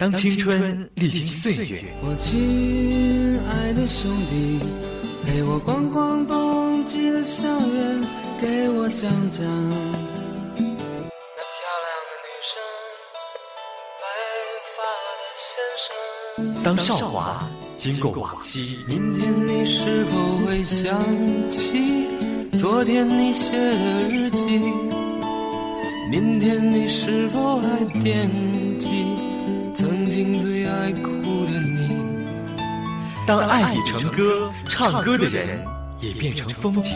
当青春历经岁月，我亲爱的兄弟，陪我逛逛冬季的校园，给我讲讲那漂亮的女生，白发的先生。当韶华经过往昔，明天你是否会想起昨天你写的日记？明天你是否还惦记？曾经最爱哭的你，当爱已成歌，唱歌的人也变成风景。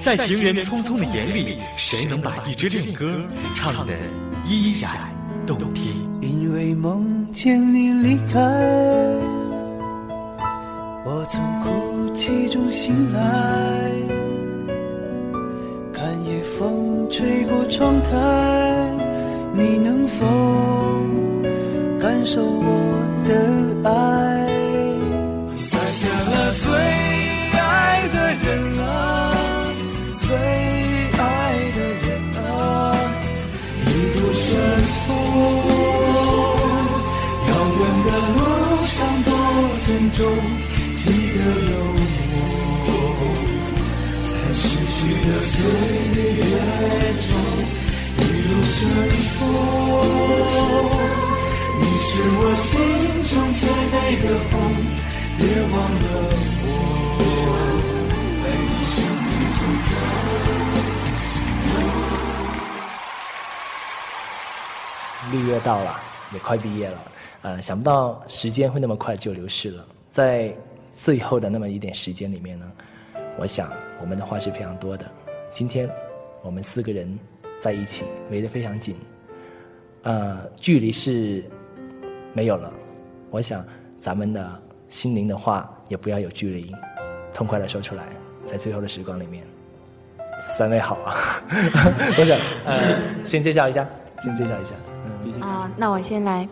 在行人匆匆的眼里，谁能把一支恋歌唱得依然动听？因为梦见你离开，我从哭泣中醒来，看夜风吹过窗台，你能否？感受我的爱，再见了最爱的人啊，最爱的人啊，一路顺风。遥远的路上多珍重，记得有我，在逝去的岁月中，一路顺风。是我心中最美的红，别忘了我，在你生命中走。六月到了，也快毕业了，呃，想不到时间会那么快就流逝了。在最后的那么一点时间里面呢，我想我们的话是非常多的。今天我们四个人在一起，围得非常紧，呃，距离是。没有了，我想咱们的心灵的话也不要有距离，痛快的说出来，在最后的时光里面，三位好啊，我想呃先介绍一下，先介绍一下，嗯。啊，那我先来，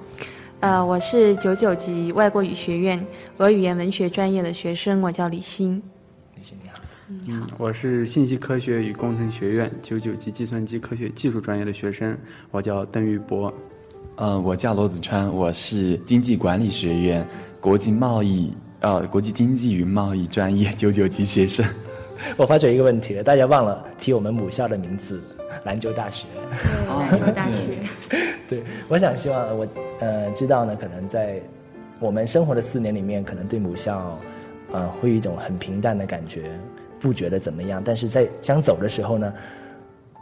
呃，我是九九级外国语学院俄语言文学专业的学生，我叫李欣。李欣你好，嗯，我是信息科学与工程学院九九级计算机科学技术专业的学生，我叫邓玉博。嗯，我叫罗子川，我是经济管理学院国际贸易呃国际经济与贸易专业九九级学生。我发觉一个问题了，大家忘了提我们母校的名字——兰州大学。兰州大学。对，我想希望我呃知道呢，可能在我们生活的四年里面，可能对母校呃会有一种很平淡的感觉，不觉得怎么样。但是在将走的时候呢，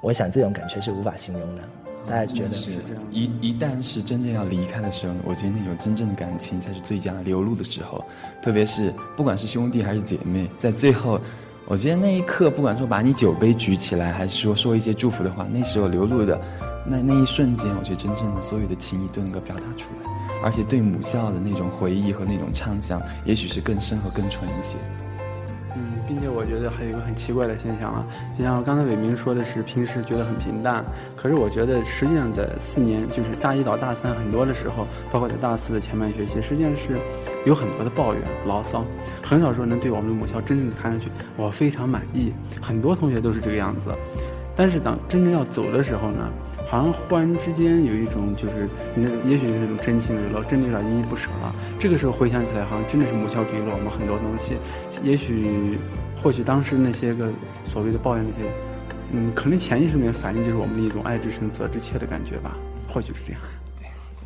我想这种感觉是无法形容的。大家觉得是一一旦是真正要离开的时候，我觉得那种真正的感情才是最佳流露的时候。特别是不管是兄弟还是姐妹，在最后，我觉得那一刻，不管说把你酒杯举起来，还是说说一些祝福的话，那时候流露的那那一瞬间，我觉得真正的所有的情谊都能够表达出来，而且对母校的那种回忆和那种畅想，也许是更深和更纯一些。并且我觉得还有一个很奇怪的现象啊，就像刚才伟明说的是，平时觉得很平淡，可是我觉得实际上在四年，就是大一到大三很多的时候，包括在大四的前半学期，实际上是有很多的抱怨、牢骚，很少说能对我们的母校真正谈上去，我非常满意。很多同学都是这个样子，但是当真正要走的时候呢？好像忽然之间有一种，就是那也许是一种真情流露，真的有点依依不舍了。这个时候回想起来，好像真的是母校给了我们很多东西。也许，或许当时那些个所谓的抱怨那些，嗯，可能潜意识里面反映就是我们的一种爱之深责之切的感觉吧。或许是这样。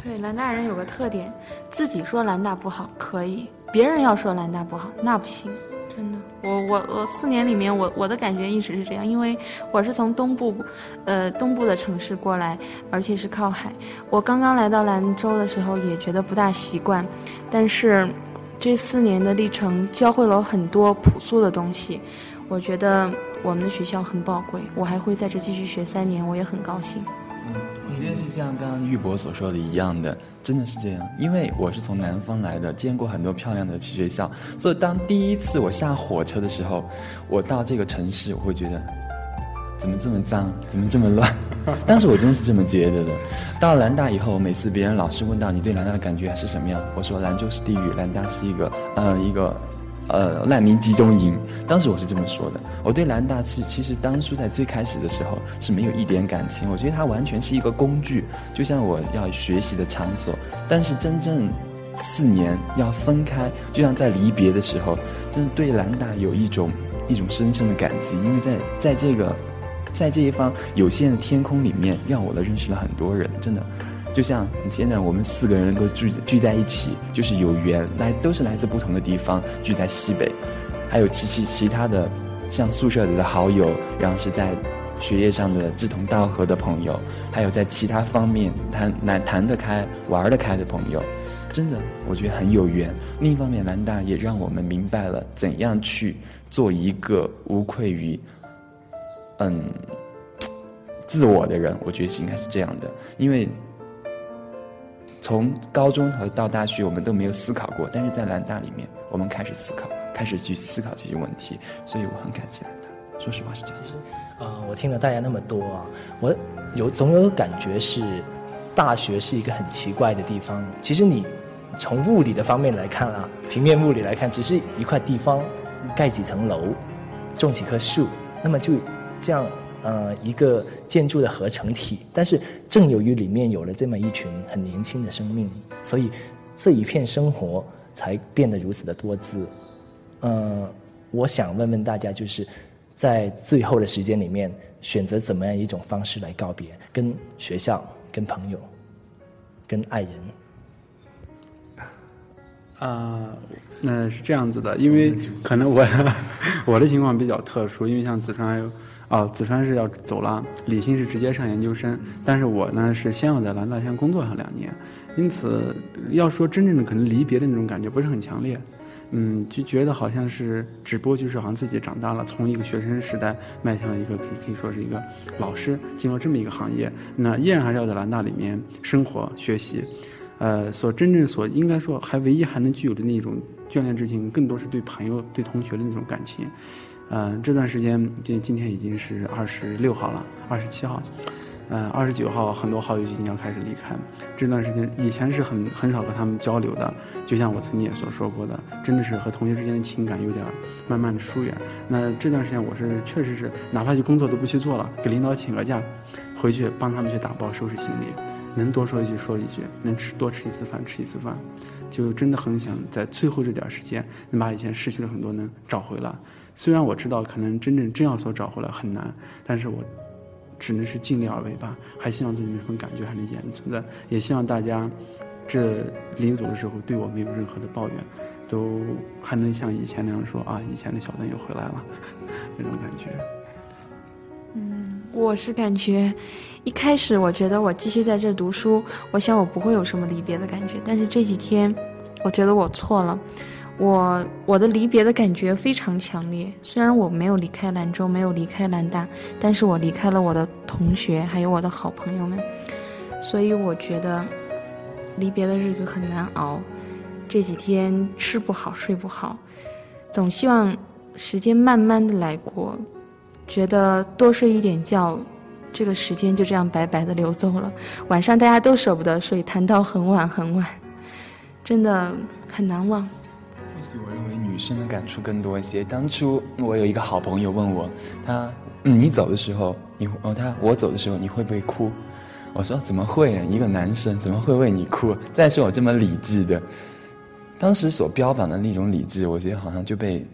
对，兰大人有个特点，自己说兰大不好可以，别人要说兰大不好那不行。我我我四年里面，我我的感觉一直是这样，因为我是从东部，呃东部的城市过来，而且是靠海。我刚刚来到兰州的时候也觉得不大习惯，但是这四年的历程教会了我很多朴素的东西。我觉得我们的学校很宝贵，我还会在这继续学三年，我也很高兴。嗯，我觉得是像刚刚玉博所说的一样的。真的是这样，因为我是从南方来的，见过很多漂亮的去学校，所以当第一次我下火车的时候，我到这个城市，我会觉得怎么这么脏，怎么这么乱？当时我真的是这么觉得的。到了兰大以后，每次别人老是问到你对兰大的感觉是什么样，我说兰州是地狱，兰大是一个，呃，一个。呃难民集中营。当时我是这么说的。我对兰大是其实当初在最开始的时候是没有一点感情，我觉得它完全是一个工具，就像我要学习的场所。但是真正四年要分开，就像在离别的时候，真的对兰大有一种一种深深的感激，因为在在这个在这一方有限的天空里面，让我的认识了很多人，真的。就像现在我们四个人能够聚聚在一起，就是有缘，来都是来自不同的地方，聚在西北，还有其其其他的，像宿舍里的好友，然后是在学业上的志同道合的朋友，还有在其他方面谈谈谈得开、玩得开的朋友，真的我觉得很有缘。另一方面，南大也让我们明白了怎样去做一个无愧于，嗯，自我的人。我觉得应该是这样的，因为。从高中和到大学，我们都没有思考过，但是在南大里面，我们开始思考，开始去思考这些问题，所以我很感激南大。说实话是这样。啊，我听了大家那么多啊，我有总有感觉是，大学是一个很奇怪的地方。其实你从物理的方面来看啊，平面物理来看，只是一块地方，盖几层楼，种几棵树，那么就这样。呃，一个建筑的合成体，但是正由于里面有了这么一群很年轻的生命，所以这一片生活才变得如此的多姿。呃，我想问问大家，就是在最后的时间里面，选择怎么样一种方式来告别？跟学校、跟朋友、跟爱人？啊，那是这样子的，因为可能我 我的情况比较特殊，因为像子川还有。哦，子川是要走了，李欣是直接上研究生，但是我呢是先要在兰大先工作上两年，因此要说真正的可能离别的那种感觉不是很强烈，嗯，就觉得好像是，只不过就是好像自己长大了，从一个学生时代迈向了一个可以可以说是一个老师，进入这么一个行业，那依然还是要在兰大里面生活学习，呃，所真正所应该说还唯一还能具有的那种眷恋之情，更多是对朋友对同学的那种感情。嗯，这段时间今今天已经是二十六号了，二十七号，嗯，二十九号很多好友已经要开始离开。这段时间以前是很很少和他们交流的，就像我曾经也所说过的，真的是和同学之间的情感有点慢慢的疏远。那这段时间我是确实是哪怕就工作都不去做了，给领导请个假，回去帮他们去打包收拾行李，能多说一句说一句，能吃多吃一次饭吃一次饭，就真的很想在最后这点时间能把以前失去了很多能找回来。虽然我知道可能真正真要说找回来很难，但是我只能是尽力而为吧。还希望自己那份感觉还能延存在，也希望大家这临走的时候对我没有任何的抱怨，都还能像以前那样说啊，以前的小邓又回来了，那种感觉。嗯，我是感觉一开始我觉得我继续在这读书，我想我不会有什么离别的感觉，但是这几天我觉得我错了。我我的离别的感觉非常强烈，虽然我没有离开兰州，没有离开兰大，但是我离开了我的同学，还有我的好朋友们，所以我觉得离别的日子很难熬。这几天吃不好，睡不好，总希望时间慢慢的来过，觉得多睡一点觉，这个时间就这样白白的流走了。晚上大家都舍不得睡，谈到很晚很晚，真的很难忘。所以我认为女生的感触更多一些。当初我有一个好朋友问我，他你走的时候，你哦他我走的时候你会不会哭？我说怎么会？一个男生怎么会为你哭？再说我这么理智的，当时所标榜的那种理智，我觉得好像就被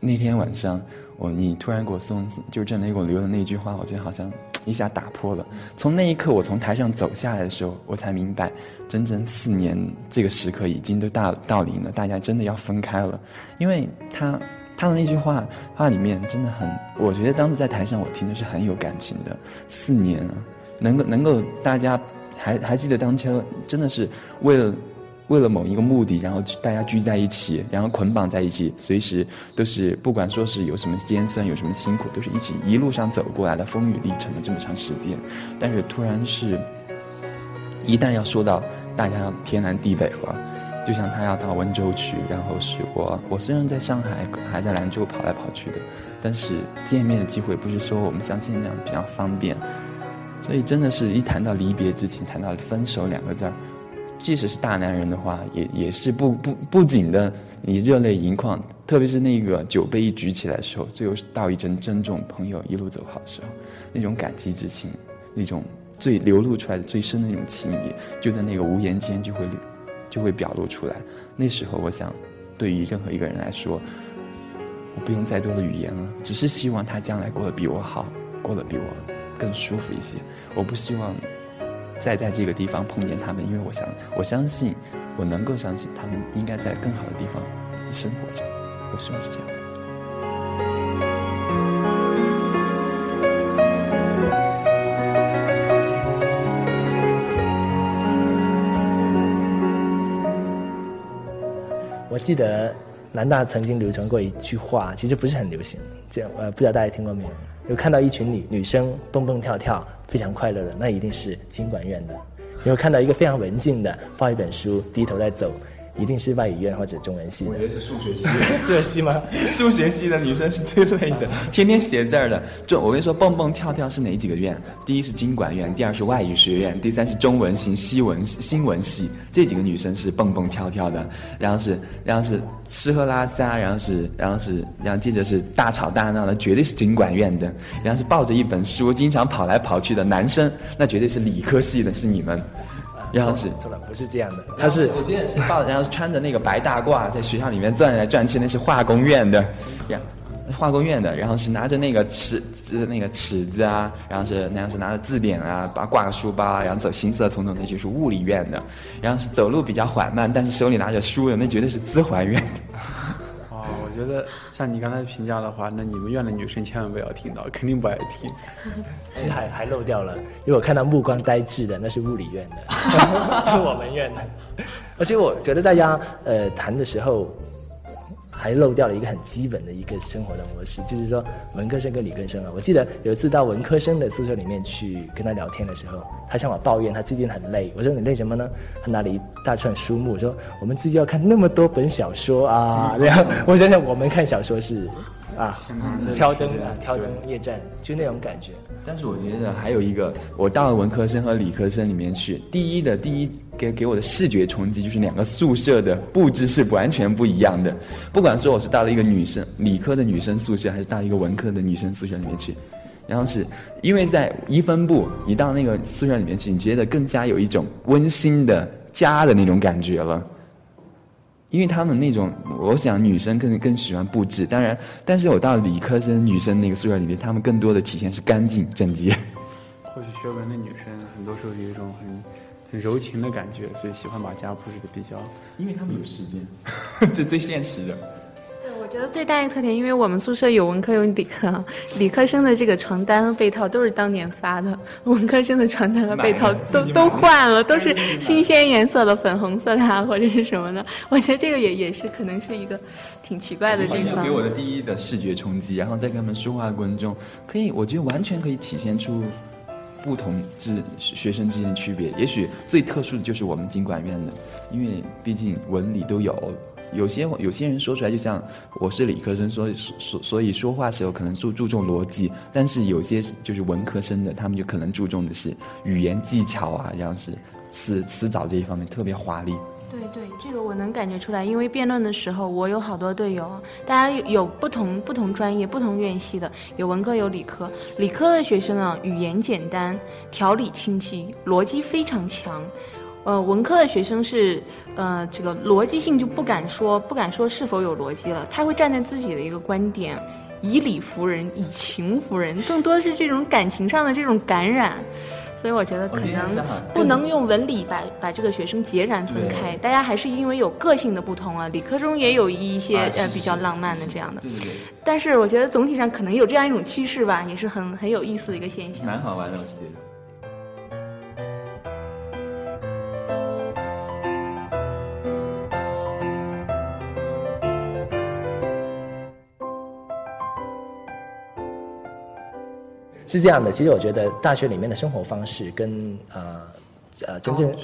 那天晚上。我你突然给我送，就郑雷给我留的那句话，我觉得好像一下打破了。从那一刻，我从台上走下来的时候，我才明白，整整四年这个时刻已经都到到临了，大家真的要分开了。因为他他的那句话话里面真的很，我觉得当时在台上我听的是很有感情的。四年啊，能够能够大家还还记得当天真的是为了。为了某一个目的，然后大家聚在一起，然后捆绑在一起，随时都是不管说是有什么尖酸，有什么辛苦，都是一起一路上走过来的风雨历程的这么长时间。但是突然是，一旦要说到大家要天南地北了，就像他要到温州去，然后是我我虽然在上海还在兰州跑来跑去的，但是见面的机会不是说我们像现在这样比较方便，所以真的是一谈到离别之情，谈到分手两个字儿。即使是大男人的话，也也是不不不仅的你热泪盈眶，特别是那个酒杯一举起来的时候，最后道一声珍重，朋友一路走好的时候，那种感激之情，那种最流露出来的最深的那种情谊，就在那个无言间就会就会表露出来。那时候，我想，对于任何一个人来说，我不用再多的语言了，只是希望他将来过得比我好，过得比我更舒服一些。我不希望再在这个地方碰见他们，因为我想，我相信，我能够相信他们应该在更好的地方生活着。我希望是这样。我记得南大曾经流传过一句话，其实不是很流行，这样呃，不知道大家听过没有？有看到一群女女生蹦蹦跳跳，非常快乐的，那一定是经管院的；有看到一个非常文静的，抱一本书，低头在走。一定是外语院或者中文系。我觉得是数学系，数学系吗？数学系的女生是最累的，天天写字儿的。就我跟你说，蹦蹦跳跳是哪几个院？第一是经管院，第二是外语学院，第三是中文系、西文、新闻系。这几个女生是蹦蹦跳跳的，然后是，然后是吃喝拉撒，然后是，然后是，然后接着是大吵大闹的，绝对是经管院的。然后是抱着一本书，经常跑来跑去的男生，那绝对是理科系的，是你们。然后是错了，不是这样的。他是我记得是抱，然后是穿着那个白大褂，在学校里面转来转去，那是化工院的，呀，化工院的。然后是拿着那个尺，那个尺子啊，然后是那样是拿着字典啊，把挂个书包，然后走行色匆匆，那就是物理院的。然后是走路比较缓慢，但是手里拿着书的，那绝对是资环院的。觉得像你刚才评价的话，那你们院的女生千万不要听到，肯定不爱听。其实还还漏掉了，因为我看到目光呆滞的，那是物理院的，就我们院的。而且我觉得大家呃谈的时候。还漏掉了一个很基本的一个生活的模式，就是说文科生跟理科生啊。我记得有一次到文科生的宿舍里面去跟他聊天的时候，他向我抱怨他最近很累。我说你累什么呢？他拿了一大串书目，说我们最近要看那么多本小说啊。然后我想想，我们看小说是啊，挑灯啊，挑灯夜战，就那种感觉。但是我觉得还有一个，我到了文科生和理科生里面去，第一的第一。给给我的视觉冲击就是两个宿舍的布置是完全不一样的。不管说我是到了一个女生理科的女生宿舍，还是到一个文科的女生宿舍里面去，然后是因为在一分部，你到那个宿舍里面去，你觉得更加有一种温馨的家的那种感觉了。因为他们那种，我想女生更更喜欢布置，当然，但是我到理科生女生那个宿舍里面，他们更多的体现是干净整洁。或许学文的女生很多时候有一种很。很柔情的感觉，所以喜欢把家布置的比较，因为他们有时间，这最现实的。对，我觉得最大一个特点，因为我们宿舍有文科有理科，理科生的这个床单被套都是当年发的，文科生的床单和被套都都换了，都是新鲜颜色的粉红色的啊或者是什么的。我觉得这个也也是可能是一个挺奇怪的地方。给我的第一的视觉冲击，然后在跟他们说话的过程中，可以，我觉得完全可以体现出。不同之学生之间的区别，也许最特殊的就是我们经管院的，因为毕竟文理都有。有些有些人说出来，就像我是理科生，所以所所以说话时候可能注注重逻辑，但是有些就是文科生的，他们就可能注重的是语言技巧啊，然后是词词藻这一方面特别华丽。对对，这个我能感觉出来，因为辩论的时候，我有好多队友，大家有不同不同专业、不同院系的，有文科有理科。理科的学生啊，语言简单，条理清晰，逻辑非常强。呃，文科的学生是，呃，这个逻辑性就不敢说，不敢说是否有逻辑了，他会站在自己的一个观点，以理服人，以情服人，更多的是这种感情上的这种感染。所以我觉得可能不能用文理把把这个学生截然分开，大家还是因为有个性的不同啊。理科中也有一些呃比较浪漫的这样的，但是我觉得总体上可能有这样一种趋势吧，也是很很有意思的一个现象。蛮好玩的，我是觉得。是这样的，其实我觉得大学里面的生活方式跟呃呃真正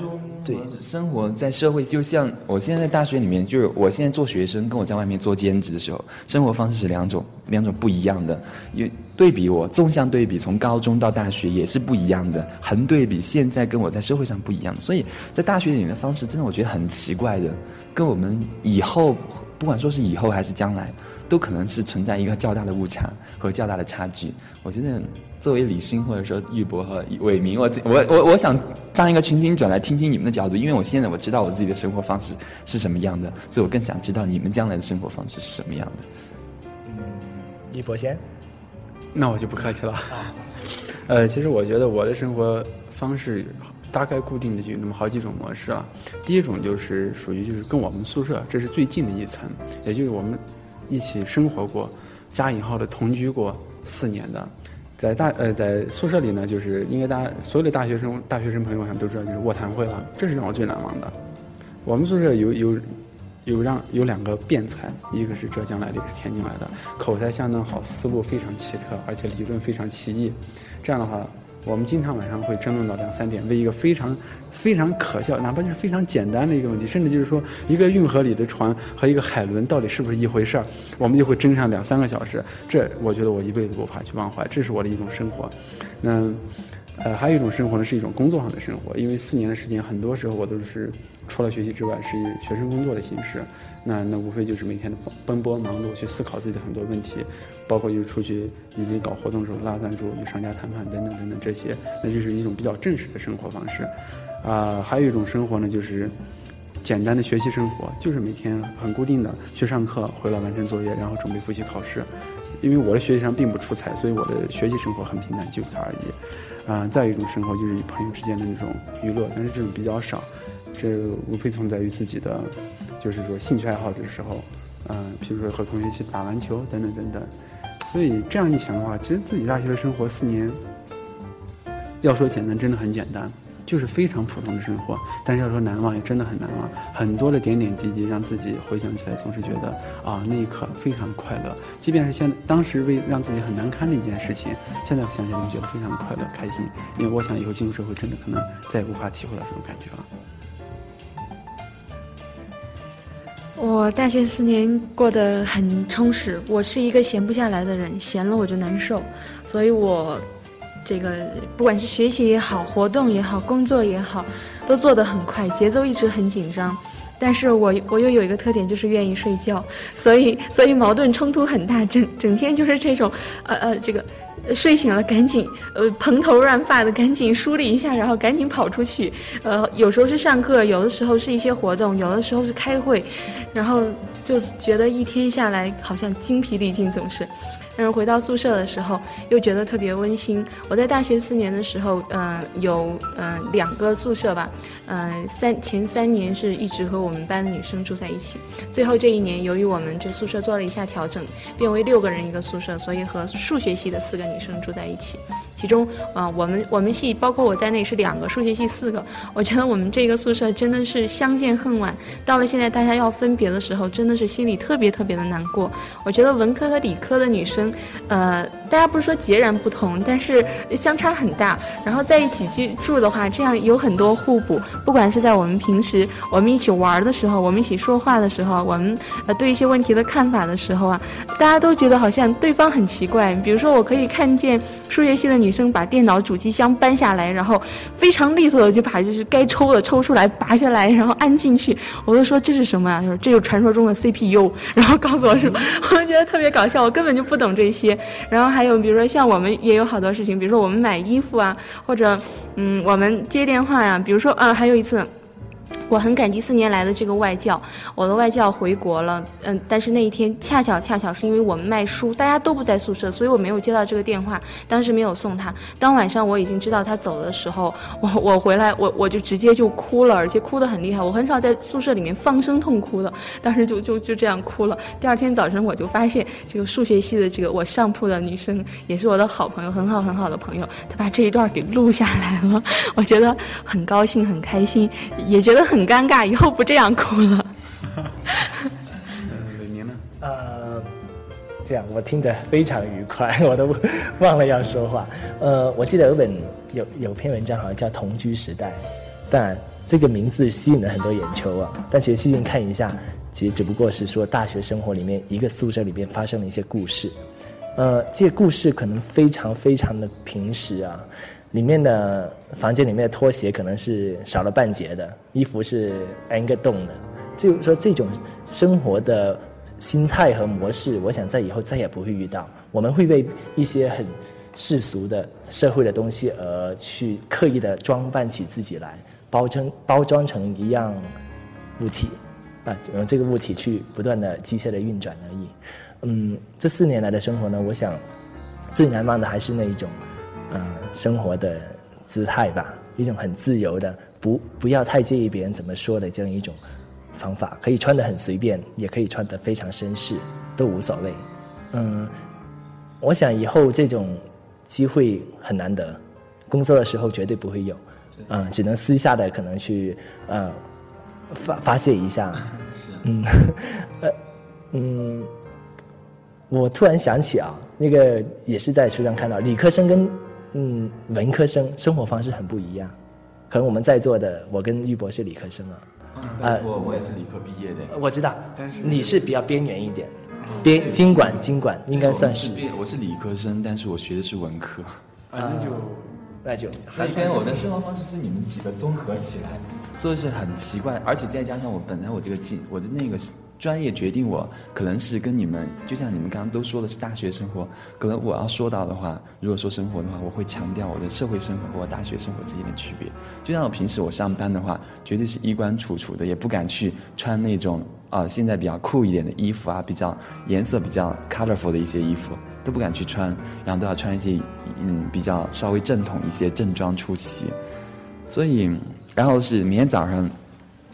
对生活在社会，就像我现在在大学里面，就是我现在做学生，跟我在外面做兼职的时候，生活方式是两种两种不一样的。因对比我纵向对比，从高中到大学也是不一样的。横对比，现在跟我在社会上不一样，所以在大学里面的方式，真的我觉得很奇怪的，跟我们以后不管说是以后还是将来，都可能是存在一个较大的误差和较大的差距。我觉得作为李欣或者说玉博和伟明，我我我我想当一个倾听者来听听你们的角度，因为我现在我知道我自己的生活方式是什么样的，所以我更想知道你们将来的生活方式是什么样的。嗯，玉博先。那我就不客气了。呃，其实我觉得我的生活方式大概固定的就有那么好几种模式啊。第一种就是属于就是跟我们宿舍这是最近的一层，也就是我们一起生活过，加引号的同居过四年的，在大呃在宿舍里呢，就是应该大家所有的大学生大学生朋友想都知道，就是卧谈会了，这是让我最难忘的。我们宿舍有有。有让有两个辩才，一个是浙江来的，一个是天津来的，口才相当好，思路非常奇特，而且理论非常奇异。这样的话，我们经常晚上会争论到两三点，为一个非常非常可笑，哪怕就是非常简单的一个问题，甚至就是说一个运河里的船和一个海轮到底是不是一回事儿，我们就会争上两三个小时。这我觉得我一辈子无法去忘怀，这是我的一种生活。那。呃，还有一种生活呢，是一种工作上的生活。因为四年的时间，很多时候我都是除了学习之外，是以学生工作的形式。那那无非就是每天的奔波忙碌，去思考自己的很多问题，包括就是出去以及搞活动的时候拉赞助、与商家谈判等等等等这些。那就是一种比较正式的生活方式。啊，还有一种生活呢，就是简单的学习生活，就是每天很固定的去上课，回来完成作业，然后准备复习考试。因为我的学习上并不出彩，所以我的学习生活很平淡，就此而已。啊，再一种生活就是与朋友之间的那种娱乐，但是这种比较少。这无非存在于自己的，就是说兴趣爱好的时候，嗯，比如说和同学去打篮球等等等等。所以这样一想的话，其实自己大学的生活四年，要说简单，真的很简单。就是非常普通的生活，但是要说难忘，也真的很难忘。很多的点点滴滴，让自己回想起来，总是觉得啊，那一刻非常快乐。即便是现当时为让自己很难堪的一件事情，现在想起来都觉得非常快乐、开心。因为我想以后进入社会，真的可能再也无法体会到这种感觉了。我大学四年过得很充实，我是一个闲不下来的人，闲了我就难受，所以我。这个不管是学习也好，活动也好，工作也好，都做得很快，节奏一直很紧张。但是我我又有一个特点，就是愿意睡觉，所以所以矛盾冲突很大，整整天就是这种，呃呃，这个睡醒了赶紧呃蓬头乱发的赶紧梳理一下，然后赶紧跑出去。呃，有时候是上课，有的时候是一些活动，有的时候是开会，然后就觉得一天下来好像精疲力尽，总是。但是回到宿舍的时候，又觉得特别温馨。我在大学四年的时候，嗯，有嗯两个宿舍吧，嗯，三前三年是一直和我们班的女生住在一起。最后这一年，由于我们这宿舍做了一下调整，变为六个人一个宿舍，所以和数学系的四个女生住在一起。其中，啊，我们我们系包括我在内是两个，数学系四个。我觉得我们这个宿舍真的是相见恨晚。到了现在大家要分别的时候，真的是心里特别特别的难过。我觉得文科和理科的女生，呃。大家不是说截然不同，但是相差很大。然后在一起居住的话，这样有很多互补。不管是在我们平时我们一起玩的时候，我们一起说话的时候，我们呃对一些问题的看法的时候啊，大家都觉得好像对方很奇怪。比如说，我可以看见数学系的女生把电脑主机箱搬下来，然后非常利索的就把就是该抽的抽出来，拔下来，然后安进去。我就说这是什么啊？他说这就是传说中的 CPU。然后告诉我是，我就觉得特别搞笑，我根本就不懂这些。然后还。有比如说像我们也有好多事情，比如说我们买衣服啊，或者嗯，我们接电话呀，比如说啊，还有一次。我很感激四年来的这个外教，我的外教回国了，嗯，但是那一天恰巧恰巧是因为我们卖书，大家都不在宿舍，所以我没有接到这个电话，当时没有送他。当晚上我已经知道他走的时候，我我回来我我就直接就哭了，而且哭得很厉害。我很少在宿舍里面放声痛哭的，当时就就就这样哭了。第二天早晨我就发现这个数学系的这个我上铺的女生也是我的好朋友，很好很好的朋友，她把这一段给录下来了，我觉得很高兴很开心，也觉得很。很尴尬，以后不这样哭了。嗯，呢？呃，这样我听得非常愉快，我都忘了要说话。呃，我记得有本有有篇文章，好像叫《同居时代》，但这个名字吸引了很多眼球啊。但其实细心看一下，其实只不过是说大学生活里面一个宿舍里面发生了一些故事。呃，这些故事可能非常非常的平时啊，里面的房间里面的拖鞋可能是少了半截的，衣服是挨个洞的，就说这种生活的心态和模式，我想在以后再也不会遇到。我们会为一些很世俗的社会的东西而去刻意的装扮起自己来，包成包装成一样物体，啊，用这个物体去不断的机械的运转而已。嗯，这四年来的生活呢，我想最难忘的还是那一种，呃，生活的姿态吧，一种很自由的，不不要太介意别人怎么说的这样一种方法，可以穿得很随便，也可以穿得非常绅士，都无所谓。嗯，我想以后这种机会很难得，工作的时候绝对不会有，嗯，只能私下的可能去呃发发泄一下，嗯，呃，嗯。我突然想起啊，那个也是在书上看到，理科生跟嗯文科生生活方式很不一样。可能我们在座的，我跟玉博是理科生啊。啊，我我也是理科毕业的。我知道，但是你是比较边缘一点，边经管经管应该算是。我是理科生，但是我学的是文科。啊，那就那就。所以跟我的生活方式是你们几个综合起来，所以是很奇怪，而且再加上我本来我这个经我的那个。专业决定我可能是跟你们，就像你们刚刚都说的是大学生活，可能我要说到的话，如果说生活的话，我会强调我的社会生活和我大学生活之间的区别。就像我平时我上班的话，绝对是衣冠楚楚的，也不敢去穿那种啊现在比较酷一点的衣服啊，比较颜色比较 colorful 的一些衣服都不敢去穿，然后都要穿一些嗯比较稍微正统一些正装出席。所以，然后是明天早上，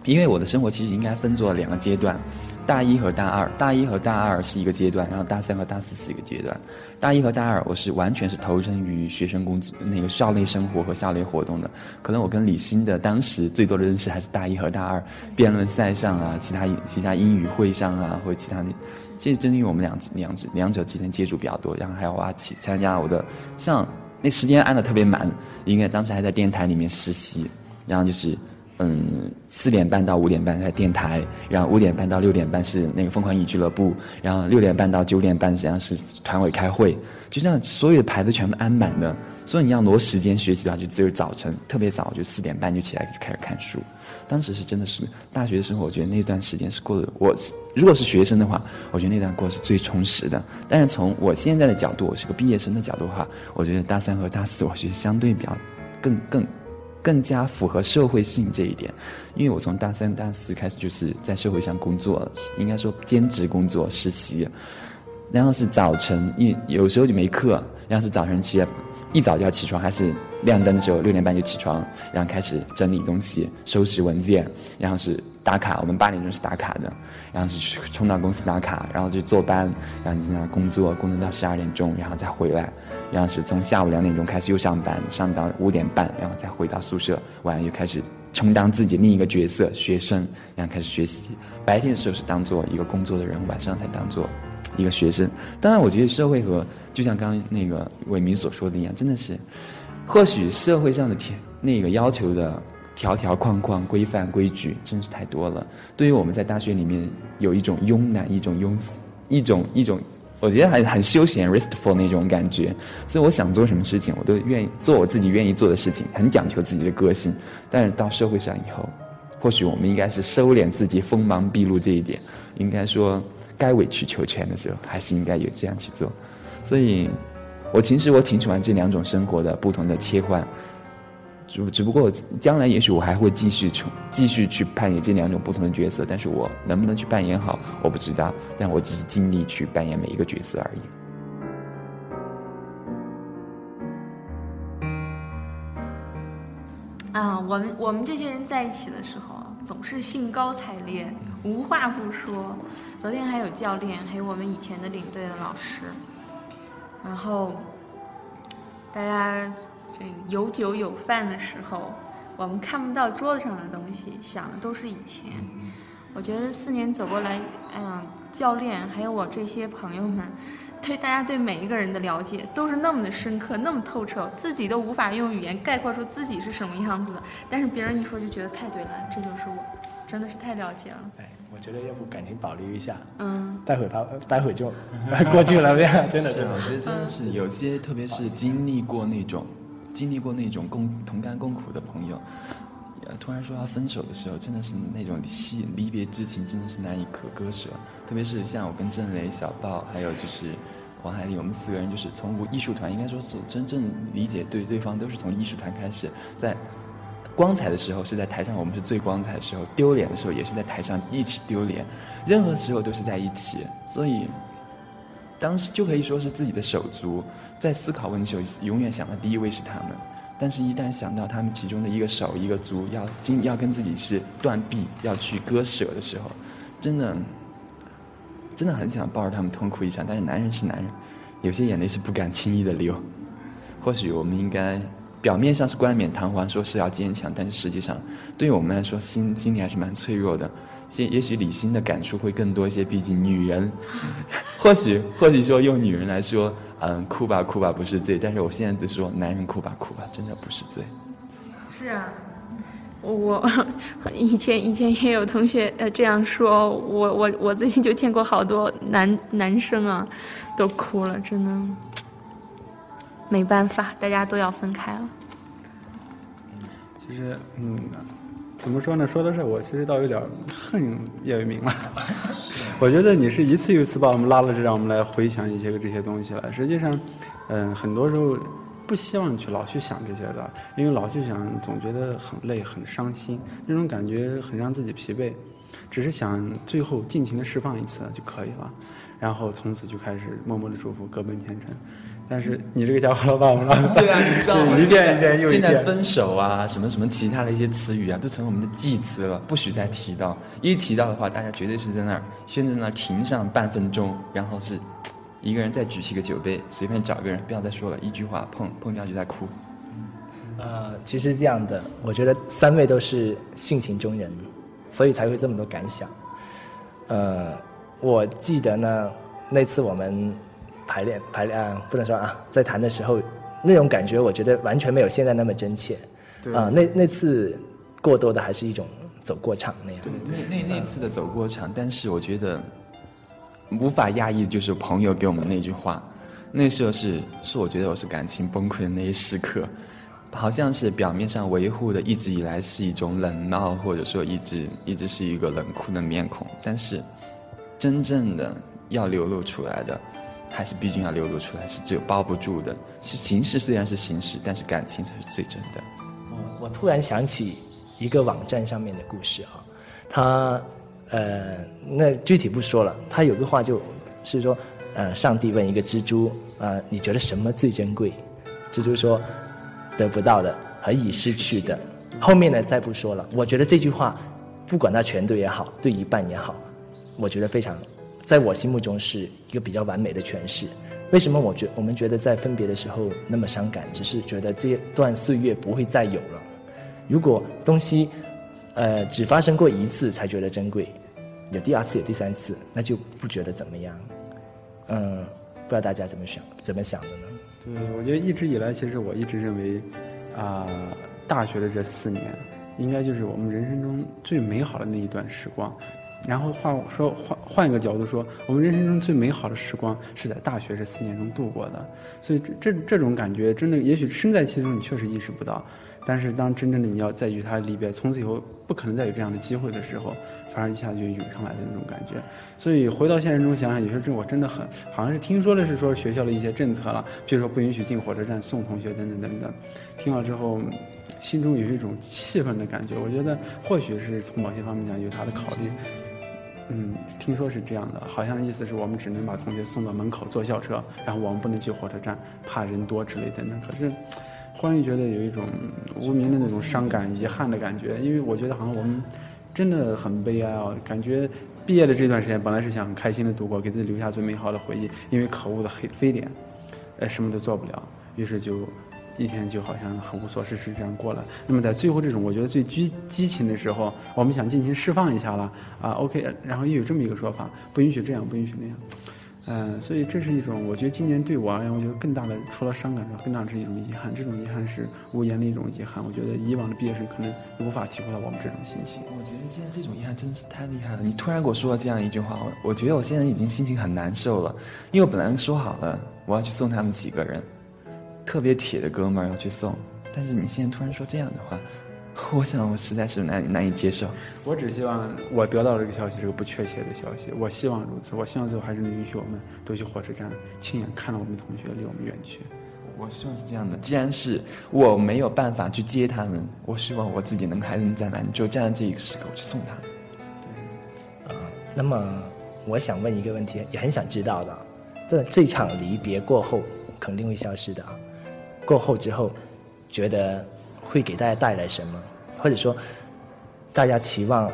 因为我的生活其实应该分作两个阶段。大一和大二，大一和大二是一个阶段，然后大三和大四是一个阶段。大一和大二，我是完全是投身于学生工作那个校内生活和校内活动的。可能我跟李欣的当时最多的认识还是大一和大二辩论赛上啊，其他其他英语会上啊，或者其他的。其实正因为我们两两者两者之间接触比较多，然后还有我起参加我的，像那时间按的特别满，应该当时还在电台里面实习，然后就是。嗯，四点半到五点半在电台，然后五点半到六点半是那个疯狂乙俱乐部，然后六点半到九点半实际上是团委开会，就这样所有的牌子全部安满的。所以你要挪时间学习的话，就只有早晨特别早，就四点半就起来就开始看书。当时是真的是大学的生活，我觉得那段时间是过得我如果是学生的话，我觉得那段过是最充实的。但是从我现在的角度，我是个毕业生的角度的话，我觉得大三和大四我觉得相对比较更更。更加符合社会性这一点，因为我从大三、大四开始就是在社会上工作，应该说兼职工作、实习，然后是早晨，因有时候就没课，然后是早晨起来一早就要起床，还是亮灯的时候六点半就起床，然后开始整理东西、收拾文件，然后是打卡，我们八点钟是打卡的，然后是冲到公司打卡，然后就坐班，然后就在那工作，工作到十二点钟，然后再回来。然后是从下午两点钟开始又上班，上到五点半，然后再回到宿舍，晚上又开始充当自己另一个角色学生，然后开始学习。白天的时候是当做一个工作的人，晚上才当做一个学生。当然，我觉得社会和就像刚刚那个伟民所说的一样，真的是，或许社会上的条那个要求的条条框框、规范规矩真是太多了。对于我们在大学里面有一种慵懒、一种慵死、一种一种。我觉得还很休闲，restful 那种感觉，所以我想做什么事情，我都愿意做我自己愿意做的事情，很讲求自己的个性。但是到社会上以后，或许我们应该是收敛自己锋芒毕露这一点，应该说该委曲求全的时候，还是应该有这样去做。所以，我其实我挺喜欢这两种生活的不同的切换。只只不过将来也许我还会继续从继续去扮演这两种不同的角色，但是我能不能去扮演好，我不知道。但我只是尽力去扮演每一个角色而已。啊，我们我们这些人在一起的时候，总是兴高采烈，无话不说。昨天还有教练，还有我们以前的领队的老师，然后大家。这个有酒有饭的时候，我们看不到桌子上的东西，想的都是以前。我觉得四年走过来，嗯，教练还有我这些朋友们，对大家对每一个人的了解都是那么的深刻，那么透彻，自己都无法用语言概括出自己是什么样子的。但是别人一说就觉得太对了，这就是我，真的是太了解了。哎，我我觉得要不感情保留一下，嗯，待会儿发，待会儿就 过去了，这样真的真的。我觉得真的是有些，特别是经历过那种，经历过那种共同甘共苦的朋友，突然说要分手的时候，真的是那种惜离别之情，真的是难以可割舍。特别是像我跟郑雷、小豹，还有就是王海丽，我们四个人就是从艺术团，应该说是真正理解对对方，都是从艺术团开始，在。光彩的时候是在台上，我们是最光彩的时候；丢脸的时候也是在台上一起丢脸，任何时候都是在一起。所以，当时就可以说是自己的手足，在思考问题时候，永远想到第一位是他们。但是，一旦想到他们其中的一个手、一个足要经要跟自己是断臂，要去割舍的时候，真的，真的很想抱着他们痛哭一场。但是，男人是男人，有些眼泪是不敢轻易的流。或许我们应该。表面上是冠冕堂皇，说是要坚强，但是实际上，对于我们来说，心心里还是蛮脆弱的。也也许李欣的感触会更多一些，毕竟女人，或许或许说用女人来说，嗯，哭吧哭吧不是罪，但是我现在就说，男人哭吧哭吧真的不是罪。是啊，我以前以前也有同学呃这样说，我我我最近就见过好多男男生啊，都哭了，真的。没办法，大家都要分开了。其实，嗯，怎么说呢？说到这，我其实倒有点恨叶伟明了。我觉得你是一次又一次把我们拉了这，让我们来回想一些个这些东西了。实际上，嗯，很多时候不希望去老去想这些的，因为老去想总觉得很累、很伤心，那种感觉很让自己疲惫。只是想最后尽情的释放一次就可以了，然后从此就开始默默的祝福，各奔前程。但是你这个家伙老板我们 对啊，你知道吗？一遍一遍又一遍。现在分手啊，什么什么其他的一些词语啊，都成了我们的祭词了，不许再提到。一提到的话，大家绝对是在那儿，先在那儿停上半分钟，然后是一个人再举起个酒杯，随便找个人，不要再说了，一句话碰碰掉就在哭。呃，其实这样的，我觉得三位都是性情中人，所以才会这么多感想。呃，我记得呢，那次我们。排练排练不能说啊，在弹的时候，那种感觉我觉得完全没有现在那么真切。啊，那那次过多的还是一种走过场那样。对，那那那次的走过场，但是我觉得无法压抑的就是朋友给我们那句话，那时候是是我觉得我是感情崩溃的那一时刻，好像是表面上维护的一直以来是一种冷闹，或者说一直一直是一个冷酷的面孔，但是真正的要流露出来的。还是毕竟要流露出来，是只有包不住的。是形式虽然是形式，但是感情才是最真的。我我突然想起一个网站上面的故事啊，他呃，那具体不说了。他有个话就是说，呃，上帝问一个蜘蛛，呃，你觉得什么最珍贵？蜘蛛说，得不到的和已失去的。后面呢，再不说了。我觉得这句话，不管它全对也好，对一半也好，我觉得非常。在我心目中是一个比较完美的诠释。为什么我觉我们觉得在分别的时候那么伤感？只是觉得这段岁月不会再有了。如果东西，呃，只发生过一次才觉得珍贵，有第二次有第三次，那就不觉得怎么样。嗯，不知道大家怎么想怎么想的呢？对，我觉得一直以来，其实我一直认为，啊，大学的这四年，应该就是我们人生中最美好的那一段时光。然后换说换换一个角度说，我们人生中最美好的时光是在大学这四年中度过的，所以这这种感觉真的，也许身在其中你确实意识不到，但是当真正的你要再与他离别，从此以后不可能再有这样的机会的时候，反而一下就涌上来的那种感觉。所以回到现实中想想，有些这我真的很好像是听说的是说学校的一些政策了，比如说不允许进火车站送同学等等等等，听了之后。心中有一种气愤的感觉，我觉得或许是从某些方面讲有他的考虑。嗯，听说是这样的，好像意思是我们只能把同学送到门口坐校车，然后我们不能去火车站，怕人多之类等等。可是，忽然觉得有一种无名的那种伤感、遗憾的感觉，因为我觉得好像我们真的很悲哀啊，感觉毕业的这段时间本来是想开心的度过，给自己留下最美好的回忆，因为可恶的黑非典，呃，什么都做不了，于是就。一天就好像很无所事事这样过了。那么在最后这种我觉得最激激情的时候，我们想尽情释放一下了啊。OK，然后又有这么一个说法，不允许这样，不允许那样。嗯，所以这是一种，我觉得今年对我而言，我觉得更大的，除了伤感之外，更大的是一种遗憾。这种遗憾是无言的一种遗憾。我觉得以往的毕业生可能无法体会到我们这种心情。我觉得今天这种遗憾真的是太厉害了。你突然给我说了这样一句话，我我觉得我现在已经心情很难受了，因为我本来说好了我要去送他们几个人，特别铁的哥们儿要去送，但是你现在突然说这样的话。我想，我实在是难难以接受。我只希望我得到这个消息是个不确切的消息。我希望如此。我希望最后还是能允许我们都去火车站，亲眼看到我们的同学离我们远去。我希望是这样的。既然是我没有办法去接他们，我希望我自己能还能在兰州站在这一个时刻我去送他们。对，啊，那么我想问一个问题，也很想知道的。这这场离别过后肯定会消失的啊。过后之后，觉得。会给大家带来什么？或者说，大家期望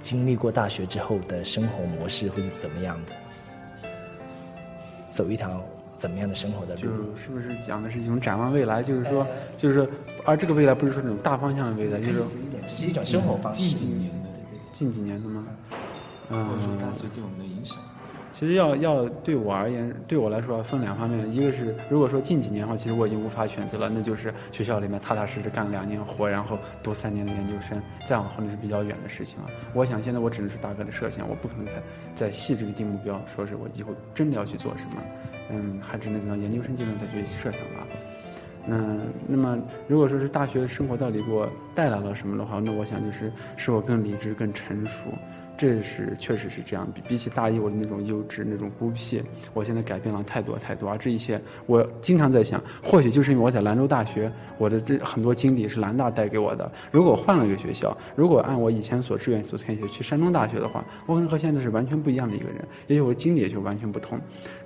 经历过大学之后的生活模式会是怎么样的？走一条怎么样的生活的路？就是不是讲的是一种展望未来？就是说，就是说，而这个未来不是说那种大方向的未来，就是是一种生活方式。近几年的，近几年的吗？嗯，大学对我们的影响。其实要要对我而言，对我来说分两方面，一个是如果说近几年的话，其实我已经无法选择了，那就是学校里面踏踏实实干两年活，然后读三年的研究生，再往后那是比较远的事情了。我想现在我只能是大概的设想，我不可能再再细致的定目标，说是我以后真的要去做什么，嗯，还只能等到研究生阶段再去设想吧。嗯，那么如果说是大学生活到底给我带来了什么的话，那我想就是使我更理智、更成熟。这是确实是这样，比比起大一我的那种幼稚、那种孤僻，我现在改变了太多太多。而这一切，我经常在想，或许就是因为我在兰州大学，我的这很多经历是兰大带给我的。如果换了一个学校，如果按我以前所志愿所填写去山东大学的话，我可能和现在是完全不一样的一个人，也许我的经历也就完全不同。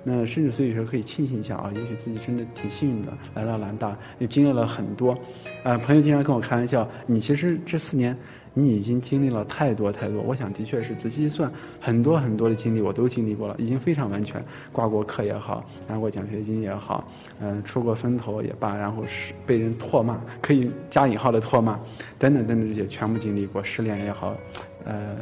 那甚至所以说可以庆幸一下啊，也许自己真的挺幸运的，来到兰大也经历了很多。啊，朋友经常跟我开玩笑，你其实这四年。你已经经历了太多太多，我想的确是仔细一算，很多很多的经历我都经历过了，已经非常完全。挂过课也好，拿过奖学金也好，嗯，出过风头也罢，然后是被人唾骂，可以加引号的唾骂，等等等等这些全部经历过，失恋也好，呃，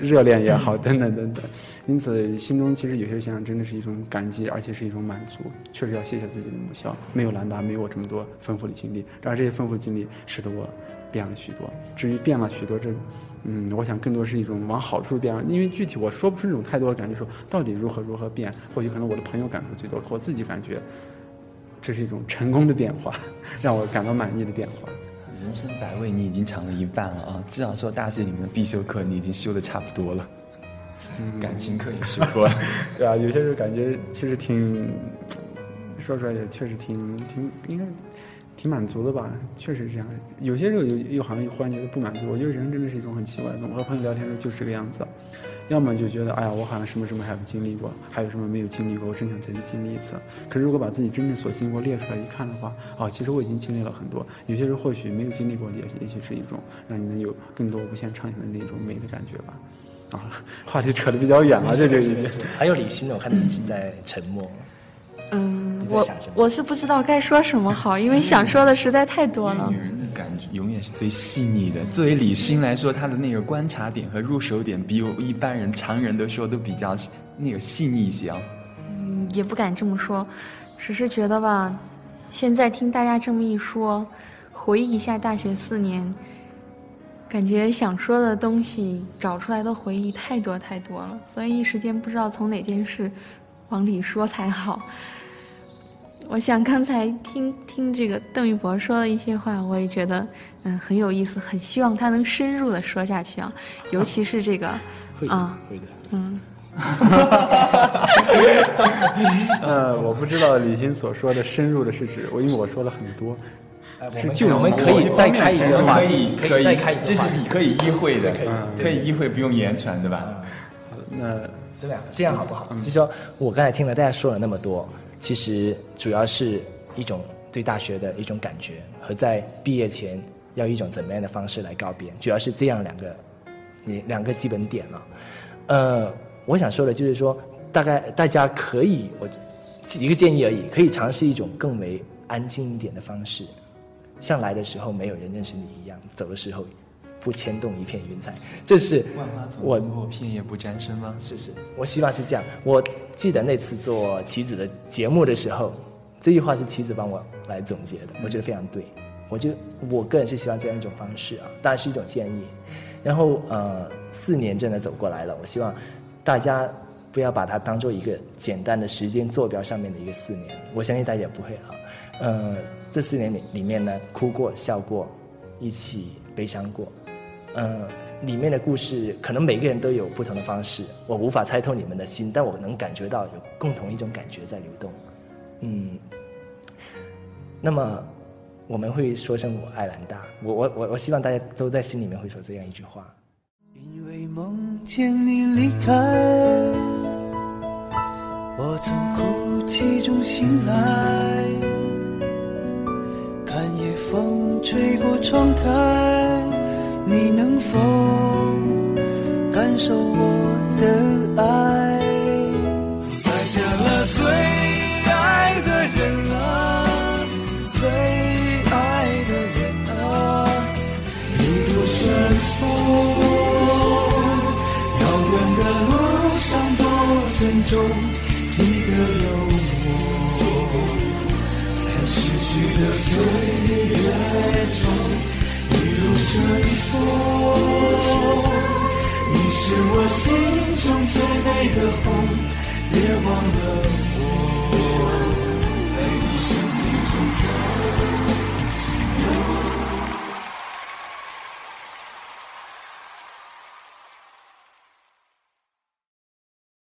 热恋也好，等等等等。因此，心中其实有些想想，真的是一种感激，而且是一种满足。确实要谢谢自己的母校，没有兰达，没有我这么多丰富的经历，而这些丰富经历使得我。变了许多，至于变了许多，这，嗯，我想更多是一种往好处变了，因为具体我说不出那种太多的感觉，说到底如何如何变，或许可能我的朋友感受最多，我自己感觉，这是一种成功的变化，让我感到满意的变化。人生百味，你已经尝了一半了啊！至少说大学里面的必修课你已经修的差不多了，感情课也修过了，对啊，有些时候感觉其实挺，说出来也确实挺挺应该。挺满足的吧，确实是这样。有些时候又又好像忽然觉得不满足。我觉得人真的是一种很奇怪的动物。和朋友聊天的时候就是这个样子，要么就觉得哎呀，我好像什么什么还没经历过，还有什么没有经历过，我真想再去经历一次。可是如果把自己真正所经历过列出来一看的话，哦，其实我已经经历了很多。有些时候或许没有经历过，也也许是一种让你能有更多无限畅想的那种美的感觉吧。啊，话题扯得比较远了，这就已经还有李欣呢，我看你一直在沉默。嗯，我我是不知道该说什么好，因为想说的实在太多了。女人的感觉永远是最细腻的。作为李欣来说，她的那个观察点和入手点，比我一般人常人都说都比较那个细腻一些啊。嗯，也不敢这么说，只是觉得吧，现在听大家这么一说，回忆一下大学四年，感觉想说的东西找出来的回忆太多太多了，所以一时间不知道从哪件事往里说才好。我想刚才听听这个邓玉博说的一些话，我也觉得嗯很有意思，很希望他能深入的说下去啊，尤其是这个 啊，会的，嗯，呃，我不知道李欣所说的深入的是指我，因为我说了很多，是就我们可以再开一个话题，可以再开，这是你可以意会的，可以意会，不用言传，对吧？那这样这样好不好？就说我刚才听了大家说了那么多。其实主要是一种对大学的一种感觉，和在毕业前要一种怎么样的方式来告别，主要是这样两个，你两个基本点了。呃，我想说的就是说，大概大家可以，我一个建议而已，可以尝试一种更为安静一点的方式，像来的时候没有人认识你一样，走的时候不牵动一片云彩。这是万花丛我片叶不沾身吗？是是，我希望是这样。我记得那次做棋子的节目的时候，这句话是棋子帮我来总结的，我觉得非常对。我就我个人是希望这样一种方式啊，当然是一种建议。然后呃，四年真的走过来了，我希望大家不要把它当做一个简单的时间坐标上面的一个四年，我相信大家也不会啊。呃，这四年里里面呢，哭过、笑过，一起悲伤过，呃，里面的故事可能每个人都有不同的方式，我无法猜透你们的心，但我能感觉到有共同一种感觉在流动。嗯，那么我们会说声我爱兰大，我我我我希望大家都在心里面会说这样一句话。因为梦见你离开，我从哭泣中醒来，看夜风吹过窗台，你能否感受我的爱？再见了，最爱的人啊，最爱的人啊，一路顺风。遥远的路上多沉重，记得有我。在逝去的岁月中，春风。你是我心中最美的红，别忘了我，在你生命中走。